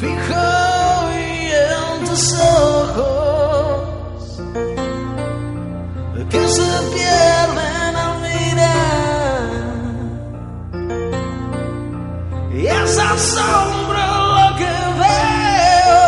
fijo y en tus ojos que se pierden al mirar y esa sombra lo que veo.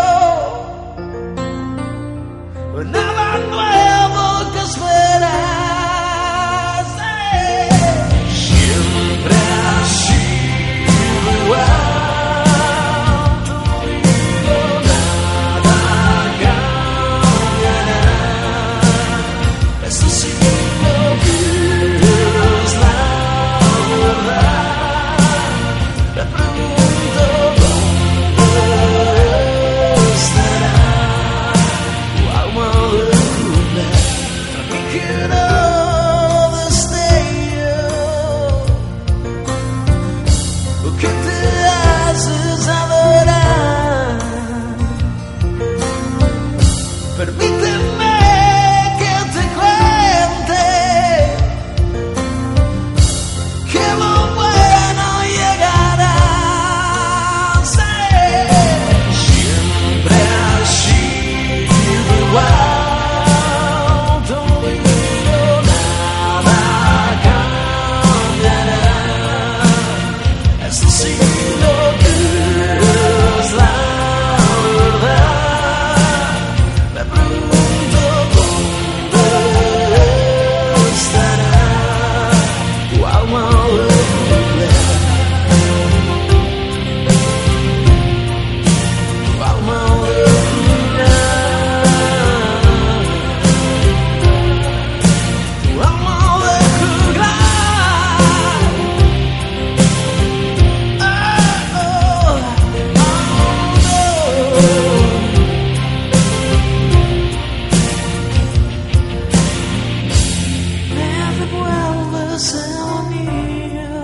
El anillo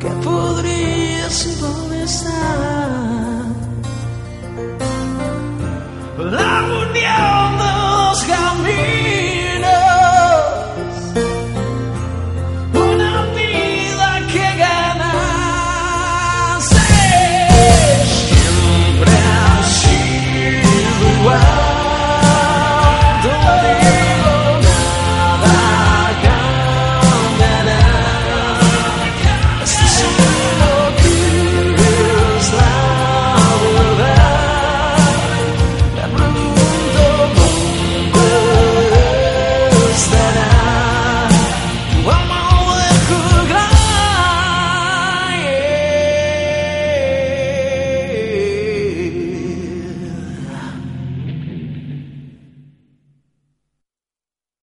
que podría simbolizar